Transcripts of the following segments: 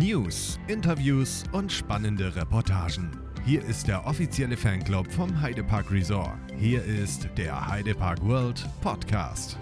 News, Interviews und spannende Reportagen. Hier ist der offizielle Fanclub vom Heidepark Resort. Hier ist der Heidepark World Podcast.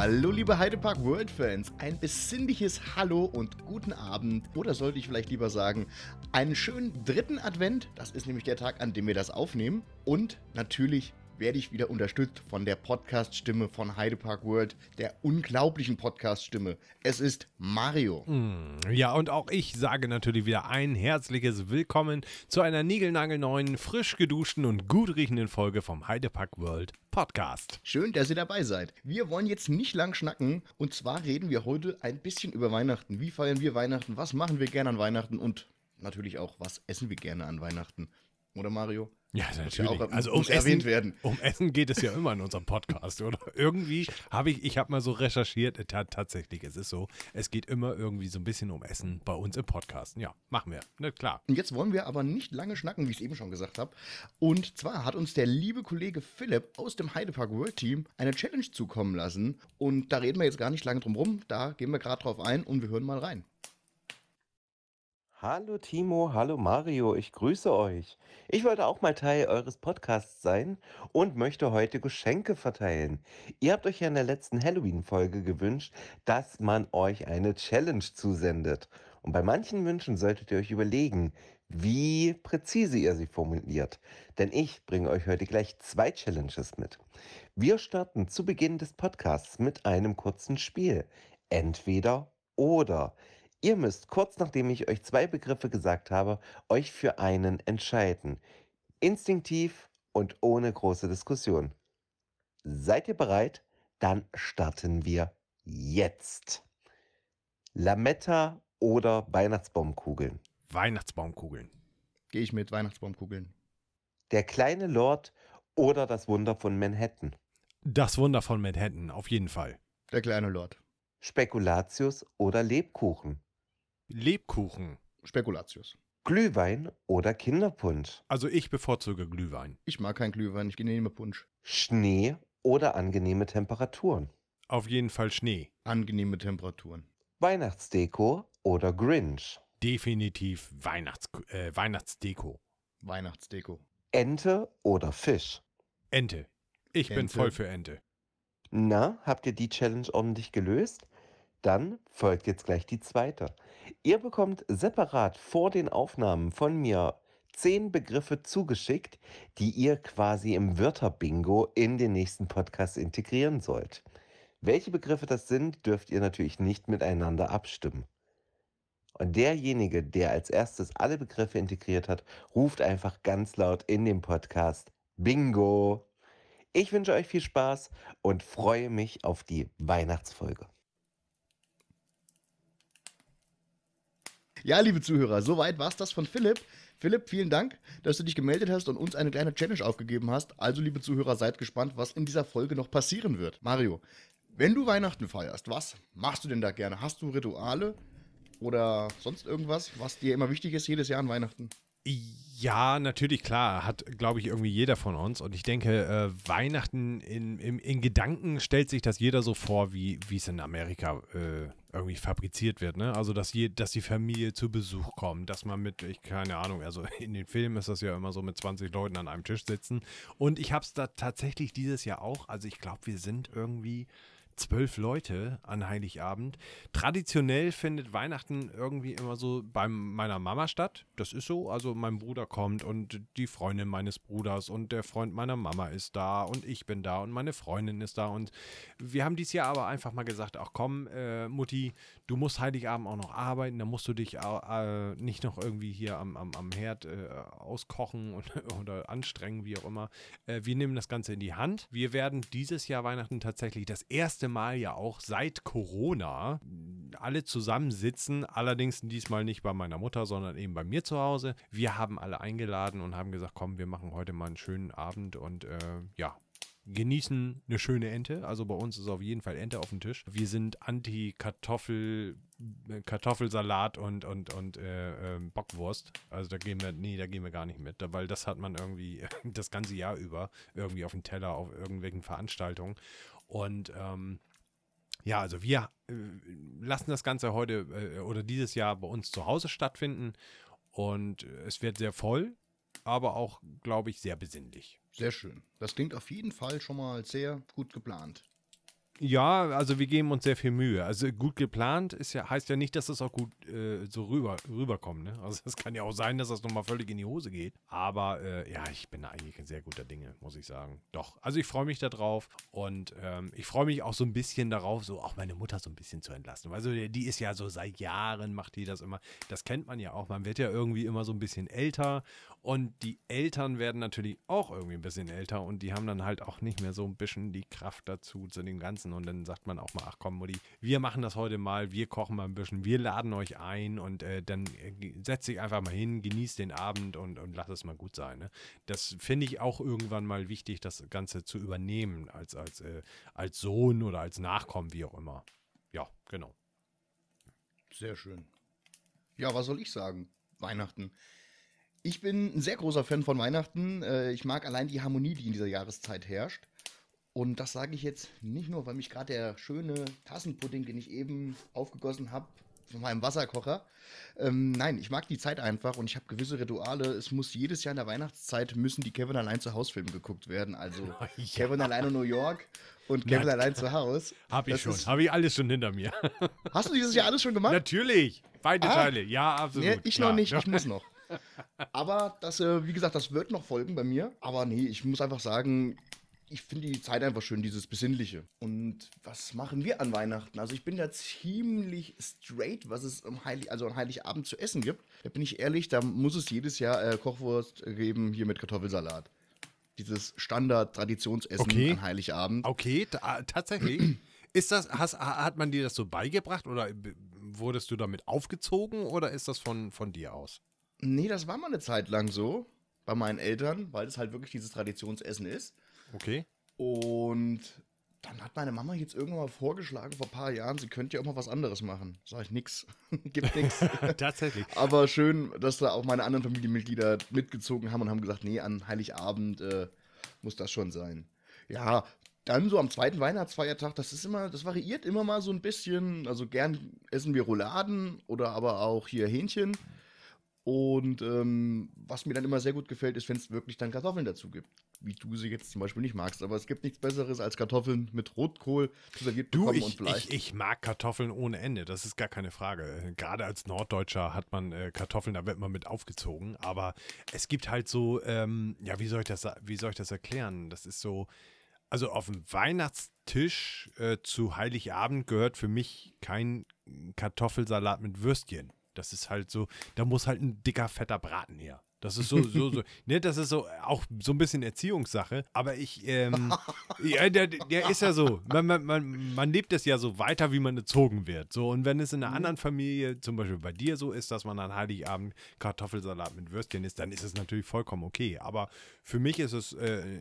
Hallo liebe Heidepark World Fans, ein besinnliches Hallo und guten Abend. Oder sollte ich vielleicht lieber sagen, einen schönen dritten Advent, das ist nämlich der Tag, an dem wir das aufnehmen. Und natürlich werde ich wieder unterstützt von der Podcast-Stimme von Heidepark World, der unglaublichen Podcast-Stimme. Es ist Mario. Mm, ja, und auch ich sage natürlich wieder ein herzliches Willkommen zu einer niegelnagelneuen, frisch geduschten und gut riechenden Folge vom Heidepark World Podcast. Schön, dass ihr dabei seid. Wir wollen jetzt nicht lang schnacken und zwar reden wir heute ein bisschen über Weihnachten. Wie feiern wir Weihnachten? Was machen wir gerne an Weihnachten? Und natürlich auch, was essen wir gerne an Weihnachten? Oder Mario? Ja, natürlich. Ja auch, also um Essen, werden. um Essen geht es ja immer in unserem Podcast, oder? Irgendwie habe ich, ich habe mal so recherchiert, tatsächlich, es ist so, es geht immer irgendwie so ein bisschen um Essen bei uns im Podcast. Ja, machen wir, ne, klar. Und jetzt wollen wir aber nicht lange schnacken, wie ich es eben schon gesagt habe. Und zwar hat uns der liebe Kollege Philipp aus dem Heidepark World Team eine Challenge zukommen lassen. Und da reden wir jetzt gar nicht lange drum rum, da gehen wir gerade drauf ein und wir hören mal rein. Hallo Timo, hallo Mario, ich grüße euch. Ich wollte auch mal Teil eures Podcasts sein und möchte heute Geschenke verteilen. Ihr habt euch ja in der letzten Halloween-Folge gewünscht, dass man euch eine Challenge zusendet. Und bei manchen Wünschen solltet ihr euch überlegen, wie präzise ihr sie formuliert. Denn ich bringe euch heute gleich zwei Challenges mit. Wir starten zu Beginn des Podcasts mit einem kurzen Spiel. Entweder oder. Ihr müsst kurz nachdem ich euch zwei Begriffe gesagt habe, euch für einen entscheiden. Instinktiv und ohne große Diskussion. Seid ihr bereit? Dann starten wir jetzt. Lametta oder Weihnachtsbaumkugeln? Weihnachtsbaumkugeln. Gehe ich mit Weihnachtsbaumkugeln. Der kleine Lord oder das Wunder von Manhattan? Das Wunder von Manhattan, auf jeden Fall. Der kleine Lord. Spekulatius oder Lebkuchen? Lebkuchen. Spekulatius. Glühwein oder Kinderpunsch? Also ich bevorzuge Glühwein. Ich mag keinen Glühwein, ich nehme Punsch. Schnee oder angenehme Temperaturen? Auf jeden Fall Schnee. Angenehme Temperaturen. Weihnachtsdeko oder Grinch? Definitiv Weihnachts äh, Weihnachtsdeko. Weihnachtsdeko. Ente oder Fisch? Ente. Ich Ente. bin voll für Ente. Na, habt ihr die Challenge ordentlich gelöst? Dann folgt jetzt gleich die zweite. Ihr bekommt separat vor den Aufnahmen von mir zehn Begriffe zugeschickt, die ihr quasi im Wörterbingo in den nächsten Podcast integrieren sollt. Welche Begriffe das sind, dürft ihr natürlich nicht miteinander abstimmen. Und derjenige, der als erstes alle Begriffe integriert hat, ruft einfach ganz laut in dem Podcast Bingo. Ich wünsche euch viel Spaß und freue mich auf die Weihnachtsfolge. Ja, liebe Zuhörer, soweit war es das von Philipp. Philipp, vielen Dank, dass du dich gemeldet hast und uns eine kleine Challenge aufgegeben hast. Also, liebe Zuhörer, seid gespannt, was in dieser Folge noch passieren wird. Mario, wenn du Weihnachten feierst, was machst du denn da gerne? Hast du Rituale oder sonst irgendwas, was dir immer wichtig ist jedes Jahr an Weihnachten? Ja, natürlich, klar, hat, glaube ich, irgendwie jeder von uns. Und ich denke, äh, Weihnachten in, in, in, Gedanken stellt sich das jeder so vor, wie es in Amerika äh, irgendwie fabriziert wird. Ne? Also, dass, je, dass die Familie zu Besuch kommt, dass man mit, ich keine Ahnung, also in den Filmen ist das ja immer so mit 20 Leuten an einem Tisch sitzen. Und ich habe es da tatsächlich dieses Jahr auch. Also, ich glaube, wir sind irgendwie zwölf Leute an Heiligabend. Traditionell findet Weihnachten irgendwie immer so bei meiner Mama statt. Das ist so. Also mein Bruder kommt und die Freundin meines Bruders und der Freund meiner Mama ist da und ich bin da und meine Freundin ist da. Und wir haben dieses Jahr aber einfach mal gesagt, ach komm, äh, Mutti, du musst Heiligabend auch noch arbeiten, da musst du dich äh, nicht noch irgendwie hier am, am, am Herd äh, auskochen und, oder anstrengen, wie auch immer. Äh, wir nehmen das Ganze in die Hand. Wir werden dieses Jahr Weihnachten tatsächlich das erste Mal ja auch seit Corona alle zusammensitzen, allerdings diesmal nicht bei meiner Mutter, sondern eben bei mir zu Hause. Wir haben alle eingeladen und haben gesagt, komm, wir machen heute mal einen schönen Abend und äh, ja, genießen eine schöne Ente. Also bei uns ist auf jeden Fall Ente auf dem Tisch. Wir sind anti-Kartoffel, äh, Kartoffelsalat und, und, und äh, äh, Bockwurst. Also da gehen wir, nee, da gehen wir gar nicht mit, weil das hat man irgendwie das ganze Jahr über irgendwie auf dem Teller, auf irgendwelchen Veranstaltungen. Und ähm, ja, also wir äh, lassen das Ganze heute äh, oder dieses Jahr bei uns zu Hause stattfinden und es wird sehr voll, aber auch, glaube ich, sehr besinnlich. Sehr schön. Das klingt auf jeden Fall schon mal sehr gut geplant. Ja, also wir geben uns sehr viel Mühe. Also gut geplant ist ja, heißt ja nicht, dass es auch gut äh, so rüber, rüberkommt. Ne? Also es kann ja auch sein, dass das nochmal völlig in die Hose geht. Aber äh, ja, ich bin eigentlich ein sehr guter Dinge, muss ich sagen. Doch. Also ich freue mich darauf und ähm, ich freue mich auch so ein bisschen darauf, so auch meine Mutter so ein bisschen zu entlassen. Also die ist ja so seit Jahren, macht die das immer. Das kennt man ja auch. Man wird ja irgendwie immer so ein bisschen älter und die Eltern werden natürlich auch irgendwie ein bisschen älter und die haben dann halt auch nicht mehr so ein bisschen die Kraft dazu, zu dem Ganzen. Und dann sagt man auch mal, ach komm, Mutti, wir machen das heute mal, wir kochen mal ein bisschen, wir laden euch ein und äh, dann äh, setz dich einfach mal hin, genieß den Abend und, und lass es mal gut sein. Ne? Das finde ich auch irgendwann mal wichtig, das Ganze zu übernehmen, als, als, äh, als Sohn oder als Nachkommen, wie auch immer. Ja, genau. Sehr schön. Ja, was soll ich sagen? Weihnachten. Ich bin ein sehr großer Fan von Weihnachten. Äh, ich mag allein die Harmonie, die in dieser Jahreszeit herrscht. Und das sage ich jetzt nicht nur, weil mich gerade der schöne Tassenpudding, den ich eben aufgegossen habe, von meinem Wasserkocher. Ähm, nein, ich mag die Zeit einfach und ich habe gewisse Rituale. Es muss jedes Jahr in der Weihnachtszeit müssen die Kevin allein zu Haus Filme geguckt werden. Also ja. Kevin allein in New York und Kevin ja, allein zu Haus. Habe ich das schon, habe ich alles schon hinter mir. Hast du dieses Jahr alles schon gemacht? Natürlich, beide ah, Teile, ja, absolut. Nee, ich klar. noch nicht, ich muss noch. Aber das, äh, wie gesagt, das wird noch folgen bei mir. Aber nee, ich muss einfach sagen, ich finde die Zeit einfach schön, dieses Besinnliche. Und was machen wir an Weihnachten? Also ich bin da ziemlich straight, was es am Heilig, also an Heiligabend zu essen gibt. Da bin ich ehrlich, da muss es jedes Jahr äh, Kochwurst geben, hier mit Kartoffelsalat. Dieses Standard-Traditionsessen okay. an Heiligabend. Okay, tatsächlich. Ist das, hast, hat man dir das so beigebracht oder wurdest du damit aufgezogen oder ist das von, von dir aus? Nee, das war mal eine Zeit lang so bei meinen Eltern, weil es halt wirklich dieses Traditionsessen ist. Okay. Und dann hat meine Mama jetzt irgendwann mal vorgeschlagen vor ein paar Jahren, sie könnte ja auch mal was anderes machen. Sag ich nix. Gibt nichts. Tatsächlich. Aber schön, dass da auch meine anderen Familienmitglieder mitgezogen haben und haben gesagt, nee, an Heiligabend äh, muss das schon sein. Ja, dann so am zweiten Weihnachtsfeiertag, das ist immer, das variiert immer mal so ein bisschen. Also gern essen wir Rouladen oder aber auch hier Hähnchen. Und ähm, was mir dann immer sehr gut gefällt, ist, wenn es wirklich dann Kartoffeln dazu gibt. Wie du sie jetzt zum Beispiel nicht magst. Aber es gibt nichts Besseres als Kartoffeln mit Rotkohl serviert du, ich, und Fleisch. Ich, ich, mag Kartoffeln ohne Ende, das ist gar keine Frage. Gerade als Norddeutscher hat man äh, Kartoffeln, da wird man mit aufgezogen. Aber es gibt halt so, ähm, ja, wie soll ich das, wie soll ich das erklären? Das ist so, also auf dem Weihnachtstisch äh, zu Heiligabend gehört für mich kein Kartoffelsalat mit Würstchen. Das ist halt so, da muss halt ein dicker, fetter Braten her. Das ist so, so, so, ne, das ist so auch so ein bisschen Erziehungssache. Aber ich, ähm, ja, der, der ist ja so, man, man, man, man lebt es ja so weiter, wie man erzogen wird. So, und wenn es in einer mhm. anderen Familie, zum Beispiel bei dir so ist, dass man an Heiligabend Kartoffelsalat mit Würstchen isst, dann ist es natürlich vollkommen okay. Aber für mich ist es, äh,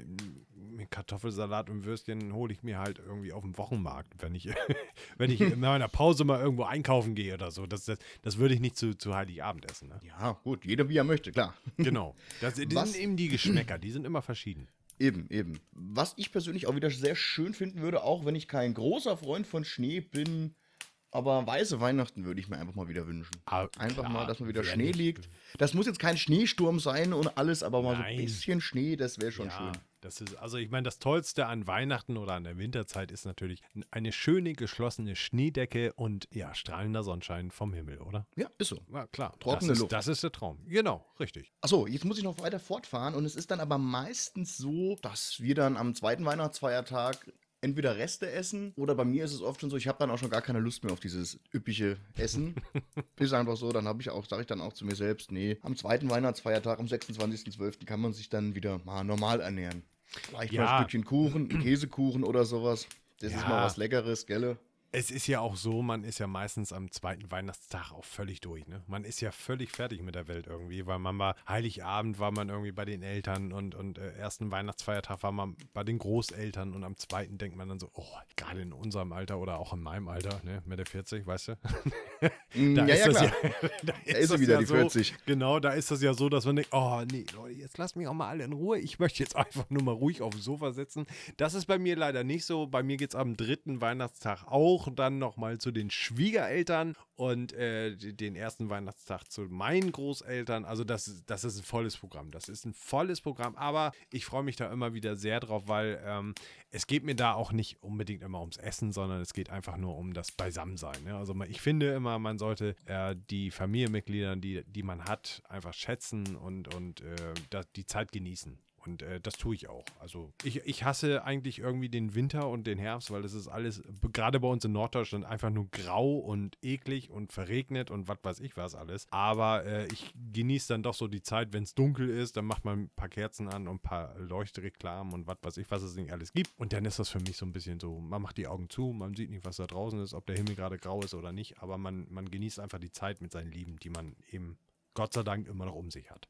Kartoffelsalat und Würstchen hole ich mir halt irgendwie auf dem Wochenmarkt, wenn ich, wenn ich in meiner Pause mal irgendwo einkaufen gehe oder so. Das, das, das würde ich nicht zu, zu Heiligabend essen. Ne? Ja, gut, jeder wie er möchte, klar. Genau. Das, das sind eben die Geschmäcker, die sind immer verschieden. Eben, eben. Was ich persönlich auch wieder sehr schön finden würde, auch wenn ich kein großer Freund von Schnee bin, aber weiße Weihnachten würde ich mir einfach mal wieder wünschen. Ah, einfach klar, mal, dass man wieder Schnee nicht. liegt. Das muss jetzt kein Schneesturm sein und alles, aber mal Nein. so ein bisschen Schnee, das wäre schon ja. schön. Das ist, also ich meine, das Tollste an Weihnachten oder an der Winterzeit ist natürlich eine schöne geschlossene Schneedecke und ja, strahlender Sonnenschein vom Himmel, oder? Ja, ist so. Ja, klar. Trockene das ist, Luft. Das ist der Traum. Genau, richtig. Achso, jetzt muss ich noch weiter fortfahren und es ist dann aber meistens so, dass wir dann am zweiten Weihnachtsfeiertag entweder Reste essen oder bei mir ist es oft schon so, ich habe dann auch schon gar keine Lust mehr auf dieses üppige Essen. ist einfach so, dann habe ich auch, sage ich dann auch zu mir selbst, nee, am zweiten Weihnachtsfeiertag, am 26.12. kann man sich dann wieder mal normal ernähren. Vielleicht ja. mal ein Stückchen Kuchen, Käsekuchen oder sowas. Das ja. ist mal was Leckeres, gell? Es ist ja auch so, man ist ja meistens am zweiten Weihnachtstag auch völlig durch. Ne? Man ist ja völlig fertig mit der Welt irgendwie, weil man war, Heiligabend war man irgendwie bei den Eltern und, und äh, ersten Weihnachtsfeiertag war man bei den Großeltern und am zweiten denkt man dann so, oh, gerade in unserem Alter oder auch in meinem Alter, ne, Mitte 40, weißt du? Mm, ja, ja, klar. ja, da Da ist sie wieder, ja die so, 40. Genau, da ist das ja so, dass man denkt, oh nee, Leute, jetzt lasst mich auch mal alle in Ruhe. Ich möchte jetzt einfach nur mal ruhig auf dem Sofa sitzen. Das ist bei mir leider nicht so. Bei mir geht es am dritten Weihnachtstag auch dann nochmal zu den Schwiegereltern und äh, den ersten Weihnachtstag zu meinen Großeltern. Also das, ist- das ist ein volles Programm. Das ist ein volles Programm, aber ich freue mich da immer wieder sehr drauf, weil ähm, es geht mir da auch nicht unbedingt immer ums Essen, sondern es geht einfach nur um das Beisammensein. Ne? Also ich finde immer, man sollte äh, die Familienmitglieder, die, die man hat, einfach schätzen und, und äh, die Zeit genießen. Und äh, das tue ich auch. Also ich, ich hasse eigentlich irgendwie den Winter und den Herbst, weil das ist alles, gerade bei uns in Norddeutschland, einfach nur grau und eklig und verregnet und was weiß ich was alles. Aber äh, ich genieße dann doch so die Zeit, wenn es dunkel ist, dann macht man ein paar Kerzen an und ein paar Leuchtreklamen und was weiß ich, was es nicht alles gibt. Und dann ist das für mich so ein bisschen so, man macht die Augen zu, man sieht nicht, was da draußen ist, ob der Himmel gerade grau ist oder nicht, aber man, man genießt einfach die Zeit mit seinen Lieben, die man eben Gott sei Dank immer noch um sich hat.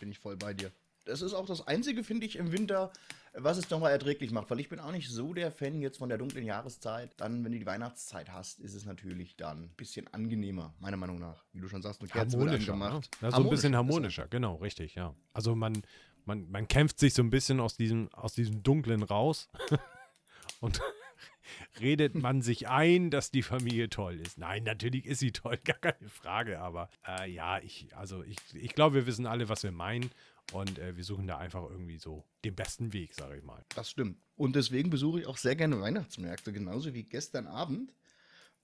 Bin ich voll bei dir. Das ist auch das Einzige, finde ich, im Winter, was es nochmal erträglich macht. Weil ich bin auch nicht so der Fan jetzt von der dunklen Jahreszeit. Dann, wenn du die Weihnachtszeit hast, ist es natürlich dann ein bisschen angenehmer, meiner Meinung nach. Wie du schon sagst, eine Kerze wird harmonischer. Ne? angemacht. Ja, so ein bisschen Harmonischer, harmonischer, genau, richtig, ja. Also man, man, man kämpft sich so ein bisschen aus diesem, aus diesem Dunklen raus und redet man sich ein, dass die Familie toll ist. Nein, natürlich ist sie toll, gar keine Frage, aber äh, ja, ich, also ich, ich glaube, wir wissen alle, was wir meinen und äh, wir suchen da einfach irgendwie so den besten Weg, sage ich mal. Das stimmt. Und deswegen besuche ich auch sehr gerne Weihnachtsmärkte, genauso wie gestern Abend.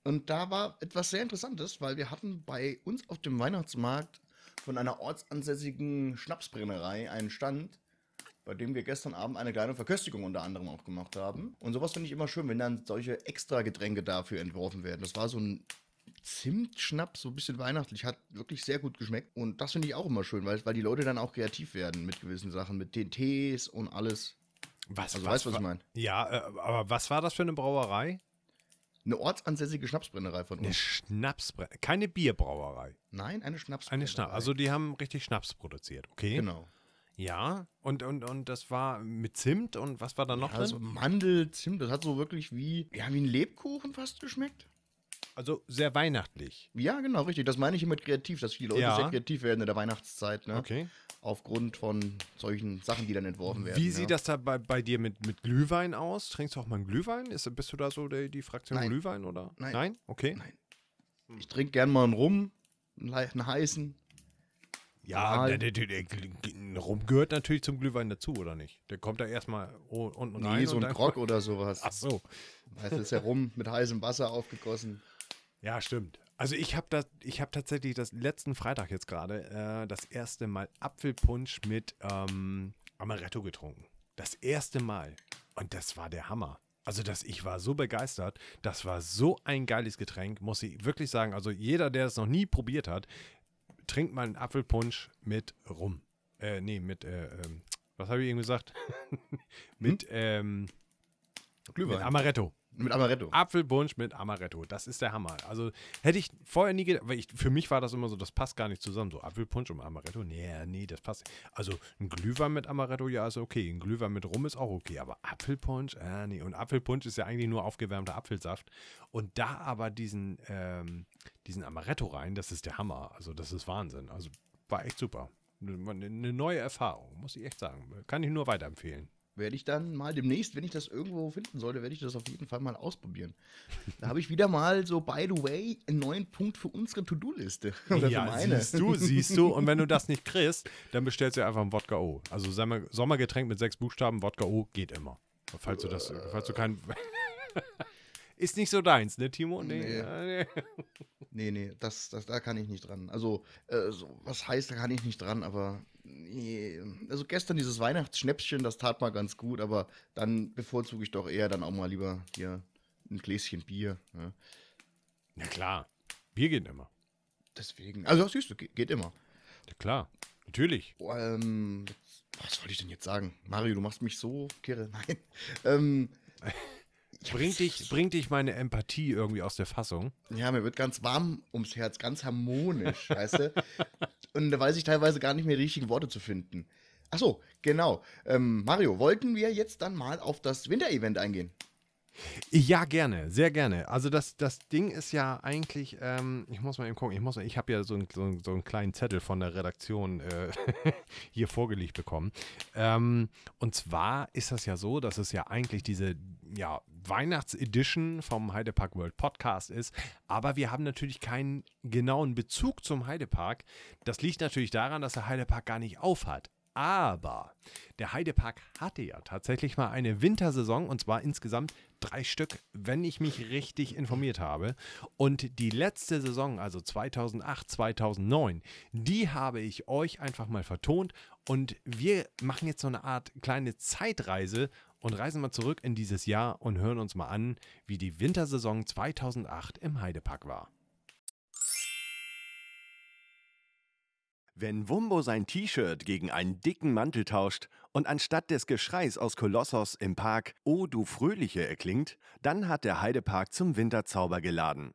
Und da war etwas sehr Interessantes, weil wir hatten bei uns auf dem Weihnachtsmarkt von einer ortsansässigen Schnapsbrennerei einen Stand, bei dem wir gestern Abend eine kleine Verköstigung unter anderem auch gemacht haben. Und sowas finde ich immer schön, wenn dann solche extra Getränke dafür entworfen werden. Das war so ein Zimtschnaps, so ein bisschen weihnachtlich, hat wirklich sehr gut geschmeckt. Und das finde ich auch immer schön, weil, weil die Leute dann auch kreativ werden mit gewissen Sachen, mit den Tees und alles. Was, Also weißt du, was ich meine? Ja, äh, aber was war das für eine Brauerei? Eine ortsansässige Schnapsbrennerei von Eine uns. Schnapsbrauerei, keine Bierbrauerei. Nein, eine Schnapsbrennerei. Eine Schnaps. Also die haben richtig Schnaps produziert, okay? Genau. Ja, und, und, und das war mit Zimt und was war da noch Also drin? Mandel, Zimt, das hat so wirklich wie, ja, wie ein Lebkuchen fast geschmeckt. Also sehr weihnachtlich. Ja, genau, richtig. Das meine ich mit kreativ, dass die Leute Ja. sehr kreativ werden in der Weihnachtszeit, ne? Okay. Aufgrund von solchen Sachen, die dann entworfen werden. Wie ja. sieht das da bei, bei dir mit, mit Glühwein aus? Trinkst du auch mal einen Glühwein? Ist, bist du da so die, die Fraktion Nein. Glühwein oder? Nein. Nein? Okay. Nein. Ich trinke gern mal einen Rum, einen, heißen. Ja, der, der, der, der Rum gehört natürlich zum Glühwein dazu, oder nicht? Der kommt da erstmal unten rein. Nee, so ein Grog oder sowas. Ach so. Das ist ja Rum mit heißem Wasser aufgegossen. Ja, stimmt. Also ich habe das, ich habe tatsächlich das letzten Freitag jetzt gerade äh, das erste Mal Apfelpunsch mit ähm, Amaretto getrunken. Das erste Mal. Und das war der Hammer. Also das, ich war so begeistert. Das war so ein geiles Getränk, muss ich wirklich sagen. Also jeder, der es noch nie probiert hat, trinkt mal einen Apfelpunsch mit Rum. Äh, nee, mit, äh, ähm, was habe ich eben gesagt? mit, ähm, mit Glühwein. Amaretto. Mit Amaretto. Apfelpunsch mit Amaretto. Das ist der Hammer. Also hätte ich vorher nie gedacht, weil ich, für mich war das immer so, das passt gar nicht zusammen. So Apfelpunsch und Amaretto, nee, nee, das passt. Also ein Glühwein mit Amaretto, ja, ist okay. Ein Glühwein mit Rum ist auch okay. Aber Apfelpunsch, äh, nee. Und Apfelpunsch ist ja eigentlich nur aufgewärmter Apfelsaft. Und da aber diesen, ähm, diesen Amaretto rein, das ist der Hammer. Also das ist Wahnsinn. Also war echt super. Eine neue Erfahrung, muss ich echt sagen. Kann ich nur weiterempfehlen. Werde ich dann mal demnächst, wenn ich das irgendwo finden sollte, werde ich das auf jeden Fall mal ausprobieren. Da habe ich wieder mal so, by the way, einen neuen Punkt für unsere To-Do-Liste. Ja, siehst du, siehst du. Und wenn du das nicht kriegst, dann bestellst du einfach ein Wodka O. Also Sommer- Sommergetränk mit sechs Buchstaben, Wodka O geht immer. Falls du das, falls du kein... Ist nicht so deins, ne, Timo? Nee. ja, nee. Nee, nee, das, das, da kann ich nicht dran. Also, äh, so, was heißt, da kann ich nicht dran, aber nee. Also gestern dieses Weihnachtsschnäpschen, das tat mal ganz gut, aber dann bevorzuge ich doch eher dann auch mal lieber hier ein Gläschen Bier. Ja. Ja, klar. Bier geht immer. Deswegen, also siehst du, geht, immer. Ja, klar. Natürlich. Oh, ähm, was wollte ich denn jetzt sagen? Mario, du machst mich so kirre. Nein. Ähm, Bringt dich, bringt dich meine Empathie irgendwie aus der Fassung? Ja, mir wird ganz warm ums Herz, ganz harmonisch, weißt du? Und da weiß ich teilweise gar nicht mehr die richtigen Worte zu finden. Ach so, genau. Ähm, Mario, wollten wir jetzt dann mal auf das Winterevent eingehen? Ja, gerne, sehr gerne. Also das, das Ding ist ja eigentlich, ähm, ich muss mal eben gucken, ich, ich habe ja so, ein, so, so, einen kleinen Zettel von der Redaktion äh, hier vorgelegt bekommen. Ähm, und zwar ist das ja so, dass es ja eigentlich diese ja, Weihnachtsedition vom Heidepark World Podcast ist, aber wir haben natürlich keinen genauen Bezug zum Heidepark. Das liegt natürlich daran, dass der Heidepark gar nicht aufhat. Aber der Heidepark hatte ja tatsächlich mal eine Wintersaison und zwar insgesamt drei Stück, wenn ich mich richtig informiert habe. Und die letzte Saison, also 2008, 2009, die habe ich euch einfach mal vertont und wir machen jetzt so eine Art kleine Zeitreise und reisen mal zurück in dieses Jahr und hören uns mal an, wie die Wintersaison 2008 im Heidepark war. Wenn Wumbo sein T-Shirt gegen einen dicken Mantel tauscht und anstatt des Geschreis aus Kolossos im Park O du Fröhliche erklingt, dann hat der Heidepark zum Winterzauber geladen.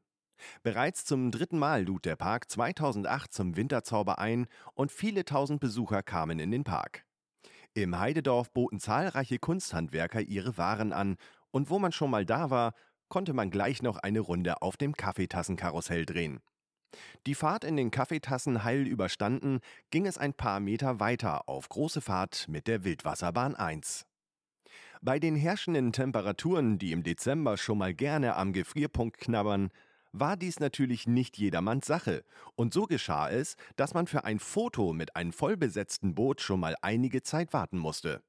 Bereits zum dritten Mal lud der Park 2008 zum Winterzauber ein und viele tausend Besucher kamen in den Park. Im Heidedorf boten zahlreiche Kunsthandwerker ihre Waren an und wo man schon mal da war, konnte man gleich noch eine Runde auf dem Kaffeetassenkarussell drehen. Die Fahrt in den Kaffeetassen heil überstanden, ging es ein paar Meter weiter auf große Fahrt mit der Wildwasserbahn 1. Bei den herrschenden Temperaturen, die im Dezember schon mal gerne am Gefrierpunkt knabbern, war dies natürlich nicht jedermanns Sache, und so geschah es, dass man für ein Foto mit einem vollbesetzten Boot schon mal einige Zeit warten musste.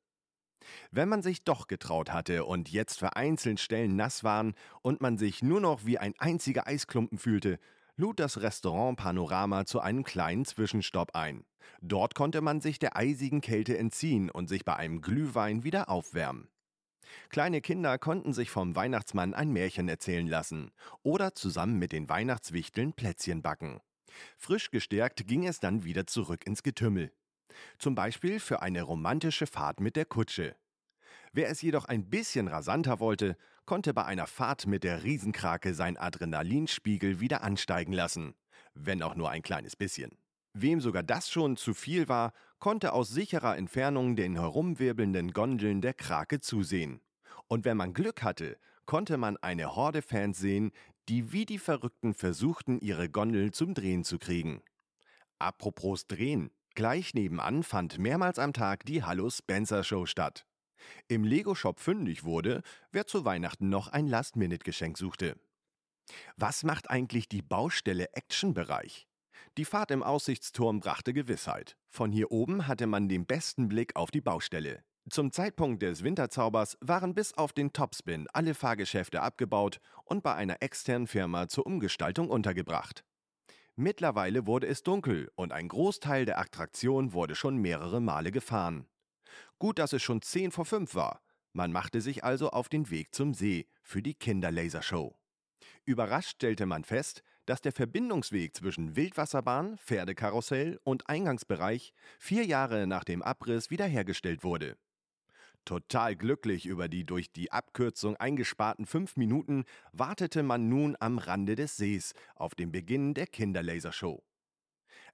Wenn man sich doch getraut hatte und jetzt vereinzelt Stellen nass waren und man sich nur noch wie ein einziger Eisklumpen fühlte, lud das Restaurant Panorama zu einem kleinen Zwischenstopp ein. Dort konnte man sich der eisigen Kälte entziehen und sich bei einem Glühwein wieder aufwärmen. Kleine Kinder konnten sich vom Weihnachtsmann ein Märchen erzählen lassen oder zusammen mit den Weihnachtswichteln Plätzchen backen. Frisch gestärkt ging es dann wieder zurück ins Getümmel. Zum Beispiel für eine romantische Fahrt mit der Kutsche. Wer es jedoch ein bisschen rasanter wollte, konnte bei einer Fahrt mit der Riesenkrake sein Adrenalinspiegel wieder ansteigen lassen, wenn auch nur ein kleines bisschen. Wem sogar das schon zu viel war, konnte aus sicherer Entfernung den herumwirbelnden Gondeln der Krake zusehen. Und wenn man Glück hatte, konnte man eine Horde Fans sehen, die wie die Verrückten versuchten, ihre Gondel zum Drehen zu kriegen. Apropos Drehen. Gleich nebenan fand mehrmals am Tag die Hallo Spencer Show statt im Lego-Shop fündig wurde, wer zu Weihnachten noch ein Last-Minute-Geschenk suchte. Was macht eigentlich die Baustelle Action-Bereich? Die Fahrt im Aussichtsturm brachte Gewissheit. Von hier oben hatte man den besten Blick auf die Baustelle. Zum Zeitpunkt des Winterzaubers waren bis auf den Topspin alle Fahrgeschäfte abgebaut und bei einer externen Firma zur Umgestaltung untergebracht. Mittlerweile wurde es dunkel und ein Großteil der Attraktion wurde schon mehrere Male gefahren. Gut, dass es schon 10 vor 5 war. Man machte sich also auf den Weg zum See für die Kinderlasershow. Überrascht stellte man fest, dass der Verbindungsweg zwischen Wildwasserbahn, Pferdekarussell und Eingangsbereich vier Jahre nach dem Abriss wiederhergestellt wurde. Total glücklich über die durch die Abkürzung eingesparten fünf Minuten wartete man nun am Rande des Sees auf den Beginn der Kinderlasershow.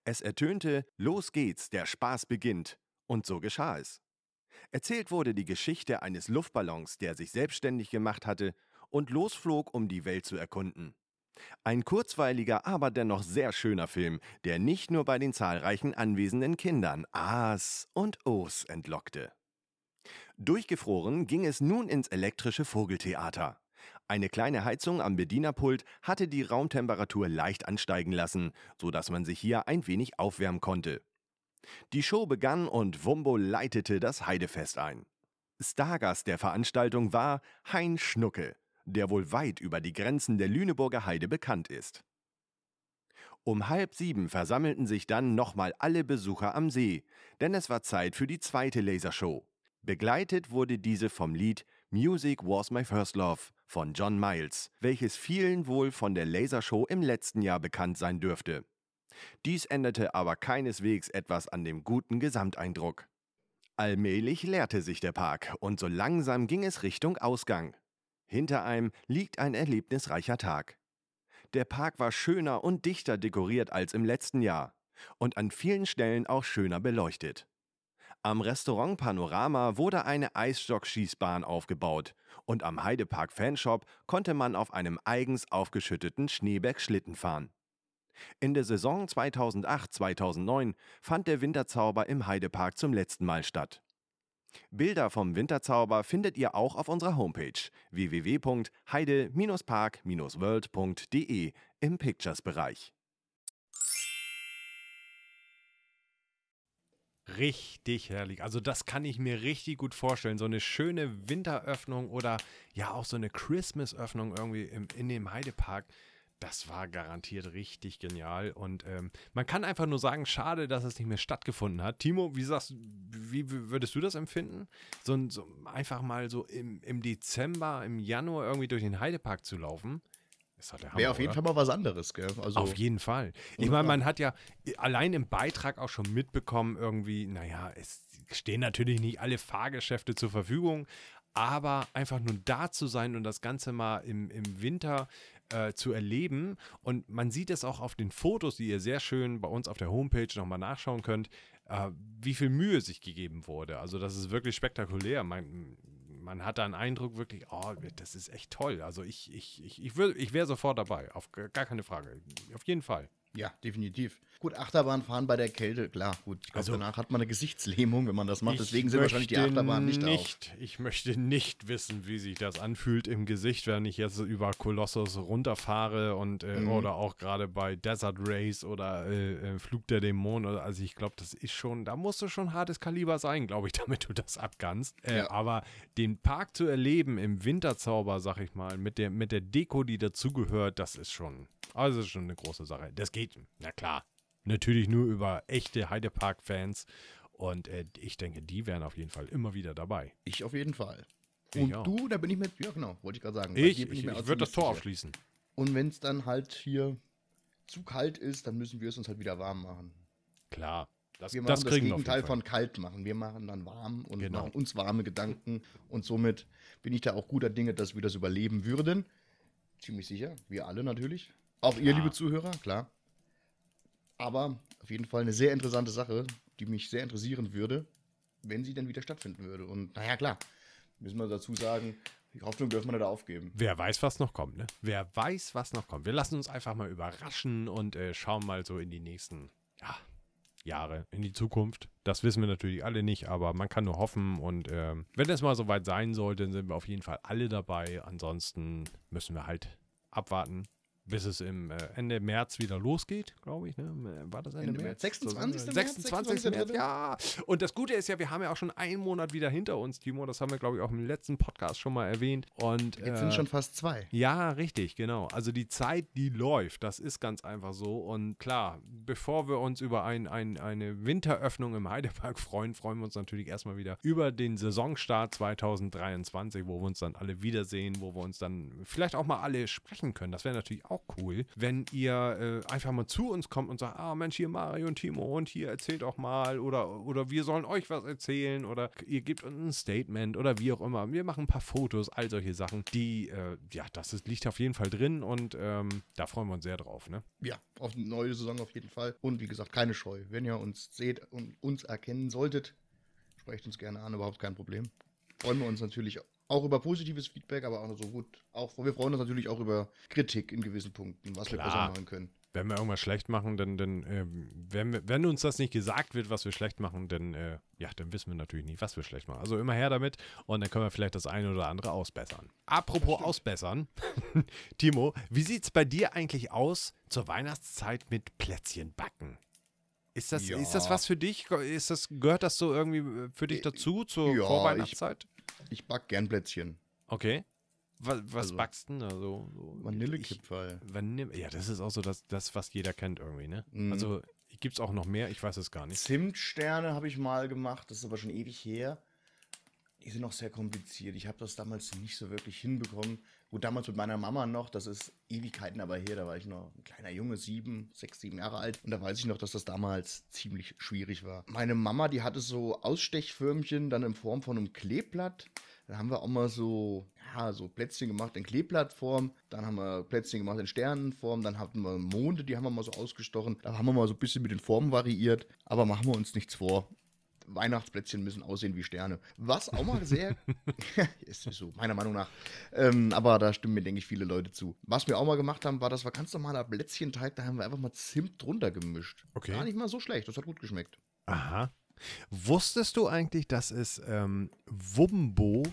Es ertönte Los geht's, der Spaß beginnt, und so geschah es. Erzählt wurde die Geschichte eines Luftballons, der sich selbstständig gemacht hatte und losflog, um die Welt zu erkunden. Ein kurzweiliger, aber dennoch sehr schöner Film, der nicht nur bei den zahlreichen anwesenden Kindern A's und O's entlockte. Durchgefroren ging es nun ins elektrische Vogeltheater. Eine kleine Heizung am Bedienerpult hatte die Raumtemperatur leicht ansteigen lassen, so dass man sich hier ein wenig aufwärmen konnte. Die Show begann und Wumbo leitete das Heidefest ein. Stargast der Veranstaltung war Hein Schnucke, der wohl weit über die Grenzen der Lüneburger Heide bekannt ist. Um halb sieben versammelten sich dann nochmal alle Besucher am See, denn es war Zeit für die zweite Lasershow. Begleitet wurde diese vom Lied Music Was My First Love von John Miles, welches vielen wohl von der Lasershow im letzten Jahr bekannt sein dürfte. Dies änderte aber keineswegs etwas an dem guten Gesamteindruck. Allmählich leerte sich der Park und so langsam ging es Richtung Ausgang. Hinter einem liegt ein erlebnisreicher Tag. Der Park war schöner und dichter dekoriert als im letzten Jahr und an vielen Stellen auch schöner beleuchtet. Am Restaurant Panorama wurde eine Eisstockschießbahn aufgebaut und am Heidepark Fanshop konnte man auf einem eigens aufgeschütteten Schneeberg Schlitten fahren. In der Saison 2008-2009 fand der Winterzauber im Heidepark zum letzten Mal statt. Bilder vom Winterzauber findet ihr auch auf unserer Homepage www.heide-park-world.de im Pictures-Bereich. Richtig herrlich. Also das kann ich mir richtig gut vorstellen. So eine schöne Winteröffnung oder ja auch so eine Christmas-Öffnung irgendwie im, in dem Heidepark. Das war garantiert richtig genial. Und ähm, man kann einfach nur sagen, schade, dass es nicht mehr stattgefunden hat. Timo, wie sagst wie würdest du das empfinden? So, so einfach mal so im, im Dezember, im Januar irgendwie durch den Heidepark zu laufen. Wäre auf jeden oder? Fall mal was anderes, gell? Also auf jeden Fall. Ich meine, man hat ja allein im Beitrag auch schon mitbekommen, irgendwie, naja, es stehen natürlich nicht alle Fahrgeschäfte zur Verfügung, aber einfach nur da zu sein und das Ganze mal im, im Winter äh, zu erleben. Und man sieht es auch auf den Fotos, die ihr sehr schön bei uns auf der Homepage nochmal nachschauen könnt, äh, wie viel Mühe sich gegeben wurde. Also das ist wirklich spektakulär. Man, man hat da einen Eindruck wirklich, oh, das ist echt toll. Also ich, ich, ich, ich, ich wäre sofort dabei, auf gar keine Frage. Auf jeden Fall. Ja, definitiv. Gut, Achterbahn fahren bei der Kälte, klar, gut. Ich glaube, also, danach hat man eine Gesichtslähmung, wenn man das macht. Deswegen sind wahrscheinlich die Achterbahnen nicht, nicht auf. Ich möchte nicht wissen, wie sich das anfühlt im Gesicht, wenn ich jetzt über Kolossus runterfahre und äh, mhm. oder auch gerade bei Desert Race oder äh, äh Flug der Dämonen. Also ich glaube, das ist schon, da musst du schon hartes Kaliber sein, glaube ich, damit du das abkannst. Äh, ja. Aber den Park zu erleben im Winterzauber, sag ich mal, mit der, mit der Deko, die dazugehört, das ist schon, also das ist schon eine große Sache. Das geht, na klar, Natürlich nur über echte Heidepark-Fans. Und äh, ich denke, die wären auf jeden Fall immer wieder dabei. Ich auf jeden Fall. Und ich du, da bin ich mit, ja genau, wollte ich gerade sagen. Ich, ich, ich, ich würde das Tor aufschließen. Und wenn es dann halt hier zu kalt ist, dann müssen wir es uns halt wieder warm machen. Klar. Das, wir machen das, das Gegenteil von kalt machen. Wir machen dann warm und genau. machen uns warme Gedanken. Und somit bin ich da auch guter Dinge, dass wir das überleben würden. Ziemlich sicher. Wir alle natürlich. Auch klar. ihr, liebe Zuhörer, klar. Aber auf jeden Fall eine sehr interessante Sache, die mich sehr interessieren würde, wenn sie dann wieder stattfinden würde. Und naja, klar, müssen wir dazu sagen, die Hoffnung dürfen wir nicht aufgeben. Wer weiß, was noch kommt, ne? Wer weiß, was noch kommt. Wir lassen uns einfach mal überraschen und äh, schauen mal so in die nächsten ja, Jahre, in die Zukunft. Das wissen wir natürlich alle nicht, aber man kann nur hoffen. Und äh, wenn es mal soweit sein sollte, dann sind wir auf jeden Fall alle dabei. Ansonsten müssen wir halt abwarten, bis es im äh, Ende März wieder losgeht, glaube ich. Ne? War das Ende, Ende März? 26. März? 26. März, ja. Und das Gute ist ja, wir haben ja auch schon einen Monat wieder hinter uns, Timo. Das haben wir, glaube ich, auch im letzten Podcast schon mal erwähnt. Und, Jetzt äh, sind schon fast zwei. Ja, richtig, genau. Also die Zeit, die läuft, das ist ganz einfach so. Und klar, bevor wir uns über ein, ein, eine Winteröffnung im Heidepark freuen, freuen wir uns natürlich erstmal wieder über den Saisonstart 2023, wo wir uns dann alle wiedersehen, wo wir uns dann vielleicht auch mal alle sprechen können. Das wäre natürlich auch cool, wenn ihr äh, einfach mal zu uns kommt und sagt, ah Mensch, hier Mario und Timo und hier erzählt auch mal oder, oder wir sollen euch was erzählen oder ihr gebt uns ein Statement oder wie auch immer. Wir machen ein paar Fotos, all solche Sachen, die, äh, ja, das ist, liegt auf jeden Fall drin und ähm, da freuen wir uns sehr drauf, ne? Ja, auf eine neue Saison auf jeden Fall. Und wie gesagt, keine Scheu. Wenn ihr uns seht und uns erkennen solltet, sprecht uns gerne an, überhaupt kein Problem. Freuen wir uns natürlich auch über positives Feedback, aber auch so gut. Auch, wir freuen uns natürlich auch über Kritik in gewissen Punkten, was Klar. wir besser machen können. Wenn wir irgendwas schlecht machen, dann, dann äh, wenn, wenn uns das nicht gesagt wird, was wir schlecht machen, dann, äh, ja, dann wissen wir natürlich nicht, was wir schlecht machen. Also immer her damit und dann können wir vielleicht das eine oder andere ausbessern. Apropos ausbessern, Timo, wie sieht es bei dir eigentlich aus zur Weihnachtszeit mit Plätzchen backen? Ist das, ja. ist das was für dich? Ist das, gehört das so irgendwie für dich dazu, zur ja, Vorweihnachtszeit? Ich back gern Plätzchen. Okay. Was, was also, backst du denn da so? Vanillekipferl. Vanille, ja, das ist auch so das, das was jeder kennt irgendwie, ne? Mhm. Also gibt es auch noch mehr? Ich weiß es gar nicht. Zimtsterne habe ich mal gemacht, das ist aber schon ewig her. Die sind noch sehr kompliziert. Ich habe das damals nicht so wirklich hinbekommen. Gut, damals mit meiner Mama noch, das ist Ewigkeiten aber her, da war ich noch ein kleiner Junge, sieben, sechs, sieben Jahre alt. Und da weiß ich noch, dass das damals ziemlich schwierig war. Meine Mama, die hatte so Ausstechförmchen dann in Form von einem Kleeblatt. Da haben wir auch mal so, ja, so Plätzchen gemacht in Kleeblattform, dann haben wir Plätzchen gemacht in Sternenform, dann hatten wir Monde, die haben wir mal so ausgestochen. Da haben wir mal so ein bisschen mit den Formen variiert, aber machen wir uns nichts vor. Weihnachtsplätzchen müssen aussehen wie Sterne. Was auch mal sehr, ist so, meiner Meinung nach. Ähm, aber da stimmen mir, denke ich, viele Leute zu. Was wir auch mal gemacht haben, war, das war ganz normaler Plätzchenteig, da haben wir einfach mal Zimt drunter gemischt. Okay. Gar nicht mal so schlecht, das hat gut geschmeckt. Aha. Wusstest du eigentlich, dass es ähm, Wumbo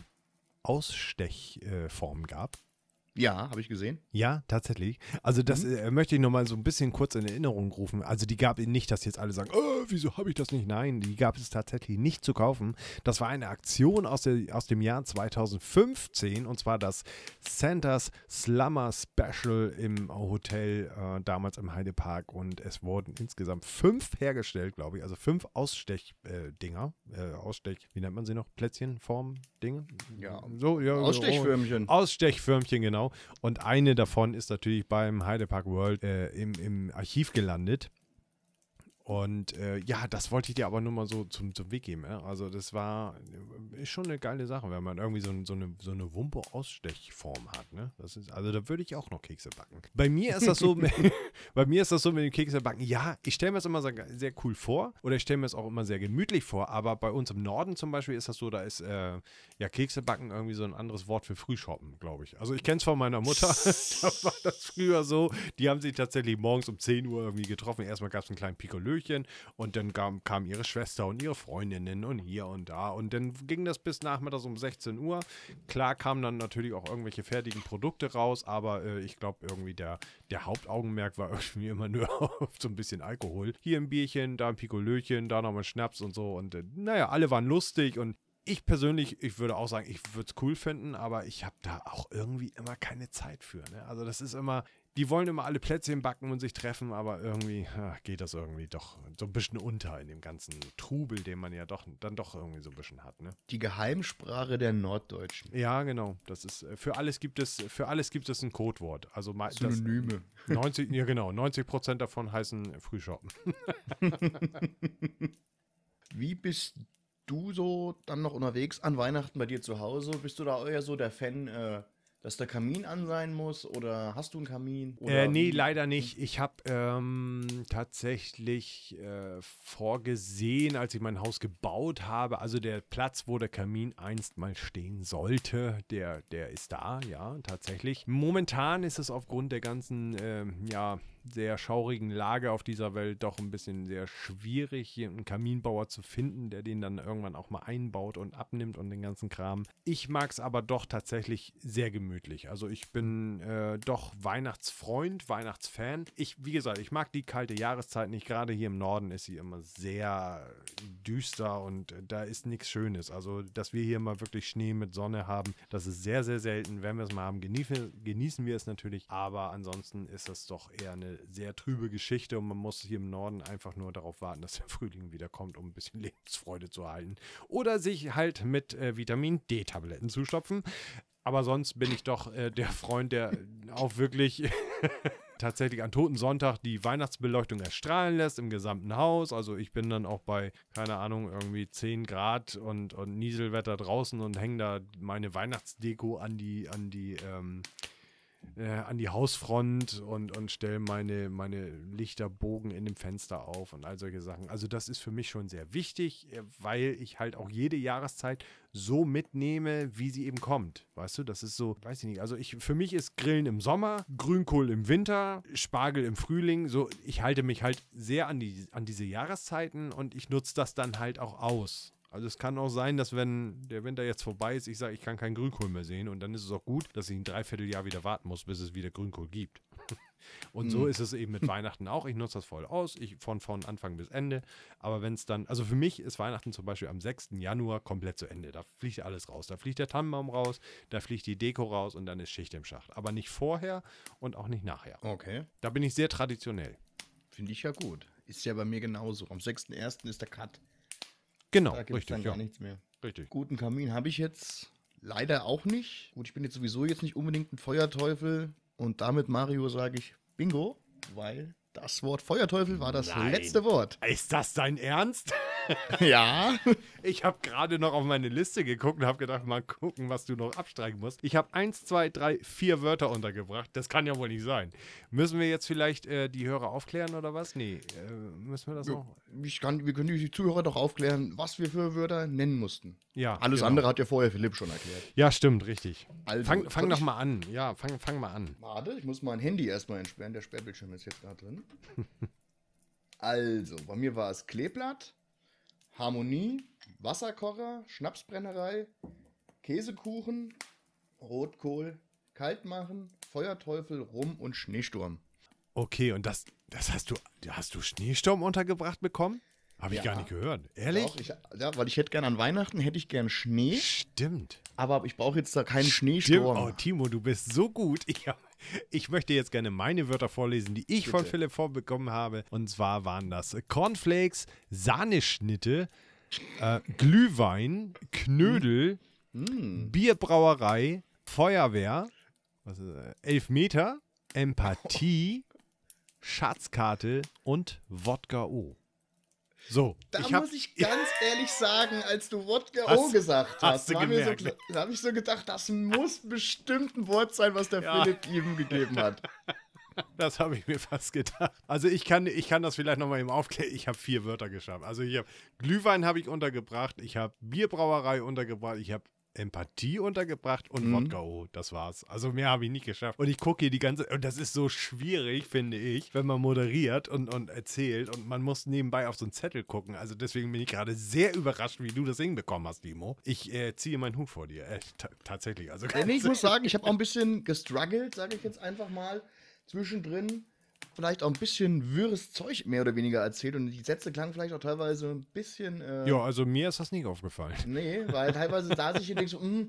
Ausstechformen gab? Ja, habe ich gesehen. Ja, tatsächlich. Also das Mhm. äh, möchte ich nochmal so ein bisschen kurz in Erinnerung rufen. Also die gab es nicht, dass jetzt alle sagen, oh, wieso habe ich das nicht? Nein, die gab es tatsächlich nicht zu kaufen. Das war eine Aktion aus, der, aus dem Jahr 2015 und zwar das Santa's Slumber Special im Hotel äh, damals im Heidepark und es wurden insgesamt fünf hergestellt, glaube ich. Also fünf Ausstech-Dinger. Äh, Ausstech, wie nennt man sie noch? Plätzchen, Form, Dinge? Ja. So, ja. Ausstechförmchen. Ausstechförmchen, genau. Und eine davon ist natürlich beim Heidepark World äh, im, im Archiv gelandet. Und äh, ja, das wollte ich dir aber nur mal so zum, zum Weg geben. Ja? Also das war äh, ist schon eine geile Sache, wenn man irgendwie so, so eine, so eine Wumpe-Ausstechform hat. Ne? Das ist, also da würde ich auch noch Kekse backen. Bei mir ist das so, mit, bei mir ist das so mit dem Kekse backen. Ja, ich stelle mir das immer sehr, sehr cool vor oder ich stelle mir es auch immer sehr gemütlich vor. Aber bei uns im Norden zum Beispiel ist das so, da ist äh, ja Kekse backen irgendwie so ein anderes Wort für Frühshoppen, glaube ich. Also ich kenne es von meiner Mutter. da war das früher so. Die haben sich tatsächlich morgens um 10 Uhr irgendwie getroffen. Erstmal gab es einen kleinen Pikolöchen und dann kam, kam ihre Schwester und ihre Freundinnen und hier und da. Und dann ging das bis nachmittags um 16 Uhr. Klar kamen dann natürlich auch irgendwelche fertigen Produkte raus, aber äh, ich glaube irgendwie der, der Hauptaugenmerk war irgendwie immer nur auf so ein bisschen Alkohol. Hier ein Bierchen, da ein Pikolöchen, da nochmal Schnaps und so. Und äh, naja, alle waren lustig und ich persönlich, ich würde auch sagen, ich würde es cool finden, aber ich habe da auch irgendwie immer keine Zeit für. Ne? Also das ist immer, die wollen immer alle Plätzchen backen und sich treffen, aber irgendwie ja, geht das irgendwie doch so ein bisschen unter in dem ganzen Trubel, den man ja doch dann doch irgendwie so ein bisschen hat. Ne? Die Geheimsprache der Norddeutschen. Ja, genau. Das ist äh, für alles gibt es für alles gibt es ein Codewort. Also Synonyme. 90, ja genau, 90 Prozent davon heißen Frühshoppen. Wie bist du so dann noch unterwegs an Weihnachten bei dir zu Hause? Bist du da eher so der Fan, äh, dass der Kamin an sein muss? Oder hast du einen Kamin? Oder Äh, nee, leider nicht. Ich habe ähm, tatsächlich äh, vorgesehen, als ich mein Haus gebaut habe, also der Platz, wo der Kamin einst mal stehen sollte, der, der ist da, ja, tatsächlich. Momentan ist es aufgrund der ganzen, ähm, ja, sehr schaurigen Lage auf dieser Welt doch ein bisschen sehr schwierig, hier einen Kaminbauer zu finden, der den dann irgendwann auch mal einbaut und abnimmt und den ganzen Kram. Ich mag es aber doch tatsächlich sehr gemütlich. Also ich bin äh, doch Weihnachtsfreund, Weihnachtsfan. Ich, wie gesagt, ich mag die kalte Jahreszeit nicht. Gerade hier im Norden ist sie immer sehr düster und da ist nichts Schönes. Also, dass wir hier mal wirklich Schnee mit Sonne haben, das ist sehr, sehr selten. Wenn wir es mal haben, genießen, wir es natürlich. Aber ansonsten ist das doch eher eine sehr trübe Geschichte und man muss hier im Norden einfach nur darauf warten, dass der Frühling wieder kommt, um ein bisschen Lebensfreude zu halten. Oder sich halt mit äh, Vitamin D-Tabletten zustopfen. Aber sonst bin ich doch äh, der Freund, der auch wirklich tatsächlich an Toten Sonntag die Weihnachtsbeleuchtung erstrahlen lässt im gesamten Haus. Also ich bin dann auch bei, keine Ahnung, irgendwie 10 Grad und, und Nieselwetter draußen und hänge da meine Weihnachtsdeko an die, an die, ähm, äh, an die Hausfront und, und stelle meine, meine Lichterbogen in dem Fenster auf und all solche Sachen. Also das ist für mich schon sehr wichtig, äh, weil ich halt auch jede Jahreszeit so mitnehme, wie sie eben kommt. Weißt du, das ist so, weiß ich nicht. Also ich, für mich ist Grillen im Sommer, Grünkohl im Winter, Spargel im Frühling. So, ich halte mich halt sehr an, die, an diese Jahreszeiten und ich nutze das dann halt auch aus. Also es kann auch sein, dass wenn der Winter jetzt vorbei ist, ich sage, ich kann keinen Grünkohl mehr sehen und dann ist es auch gut, dass ich ein Dreivierteljahr wieder warten muss, bis es wieder Grünkohl gibt. Und so Mhm. ist es eben mit Weihnachten auch. Ich nutze das voll aus, ich von, von Anfang bis Ende. Aber wenn es dann, also für mich ist Weihnachten zum Beispiel am 6. Januar komplett zu Ende. Da fliegt alles raus. Da fliegt der Tannenbaum raus, da fliegt die Deko raus und dann ist Schicht im Schacht. Aber nicht vorher und auch nicht nachher. Okay. Da bin ich sehr traditionell. Finde ich ja gut. Ist ja bei mir genauso. Am 6.1. ist der Cut. Genau, Da gibt es dann richtig. gar Ja, nichts mehr. richtig. Guten Kamin habe ich jetzt leider auch nicht. Gut, ich bin jetzt sowieso jetzt nicht unbedingt ein Feuerteufel. Und damit, Mario, sage ich Bingo, weil das Wort Feuerteufel war das Nein. letzte Wort. Ist das dein Ernst? Ja. Ich habe gerade noch auf meine Liste geguckt und habe gedacht, mal gucken, was du noch abstreichen musst. Ich habe eins, zwei, drei, vier Wörter untergebracht. Das kann ja wohl nicht sein. Müssen wir jetzt vielleicht äh, die Hörer aufklären oder was? Nee, äh, müssen wir das noch? Ich kann, wir können die Zuhörer doch aufklären, was wir für Wörter nennen mussten. Ja. Alles genau. andere hat ja vorher Philipp schon erklärt. Ja, stimmt, richtig. Also, fang fang doch mal an. Ja, fang, fang mal an. Warte, ich muss mein Handy erstmal entsperren. Der Sperrbildschirm ist jetzt da drin. also, bei mir war es Kleeblatt, Harmonie, Wasserkocher, Schnapsbrennerei, Käsekuchen, Rotkohl, Kaltmachen, Feuerteufel, Rum und Schneesturm. Okay, und das, das hast du, hast du Schneesturm untergebracht bekommen? Habe ich Ja. gar nicht gehört. Ehrlich? Doch, ich, ja, weil ich hätte gern an Weihnachten, hätte ich gern Schnee, Stimmt. aber ich brauche jetzt da keinen Stimmt. Schneesturm. Oh, Timo, du bist so gut. Ich, hab, ich möchte jetzt gerne meine Wörter vorlesen, die ich von Bitte. Philipp vorbekommen habe. Und zwar waren das Cornflakes, Sahneschnitte, äh, Glühwein, Knödel, Mm. Bierbrauerei, Feuerwehr, was ist, äh, Elfmeter, Empathie, Schatzkarte und Wodka O. So, Da ich hab, muss ich ganz ehrlich sagen, als du Wodka O gesagt hast hast, so, ne? da habe ich so gedacht, das muss bestimmt ein Wort sein, was der Ja. Philipp ihm gegeben hat. Das habe ich mir fast gedacht. Also ich kann, ich kann das vielleicht nochmal eben aufklären. Ich habe vier Wörter geschafft. Also ich habe Glühwein habe ich untergebracht, ich habe Bierbrauerei untergebracht, ich habe Empathie untergebracht und Mhm. Wodka O. Das war's. Also mehr habe ich nicht geschafft. Und ich gucke hier die ganze, und das ist so schwierig, finde ich, wenn man moderiert und, und erzählt und man muss nebenbei auf so einen Zettel gucken. Also deswegen bin ich gerade sehr überrascht, wie du das hinbekommen hast, Timo. Ich äh, ziehe meinen Hut vor dir. Äh, ta- tatsächlich. Also Ja, nee, ich muss sagen, ich habe auch ein bisschen gestruggelt, sage ich jetzt einfach mal, zwischendrin. Vielleicht auch ein bisschen wirres Zeug mehr oder weniger erzählt und die Sätze klangen vielleicht auch teilweise ein bisschen. Äh, ja, also mir ist das nicht aufgefallen. Nee, weil teilweise da sich hier denke so, mh,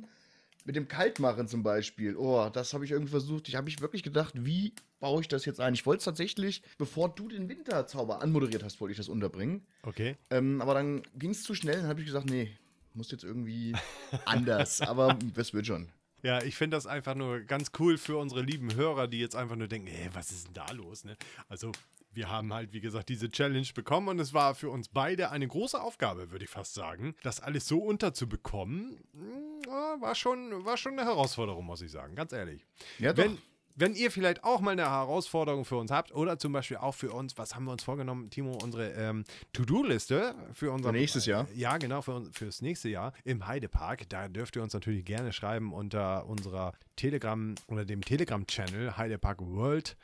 mit dem Kaltmachen zum Beispiel, oh, das habe ich irgendwie versucht. Ich habe mich wirklich gedacht, wie baue ich das jetzt ein? Ich wollte es tatsächlich, bevor du den Winterzauber anmoderiert hast, wollte ich das unterbringen. Okay. Ähm, aber dann ging es zu schnell, dann habe ich gesagt, nee, muss jetzt irgendwie anders. aber das wird schon. Ja, ich finde das einfach nur ganz cool für unsere lieben Hörer, die jetzt einfach nur denken, ey, was ist denn da los? Ne? Also, wir haben halt, wie gesagt, diese Challenge bekommen und es war für uns beide eine große Aufgabe, würde ich fast sagen. Das alles so unterzubekommen, mh, war, schon, war schon eine Herausforderung, muss ich sagen, ganz ehrlich. Ja, doch. Wenn, wenn ihr vielleicht auch mal eine Herausforderung für uns habt oder zum Beispiel auch für uns, was haben wir uns vorgenommen, Timo, unsere ähm, To-Do-Liste für unser nächstes Jahr? Ja, genau, für, uns- fürs nächste Jahr im Heidepark. Da dürft ihr uns natürlich gerne schreiben unter unserer Telegram oder dem Telegram-Channel Heidepark World.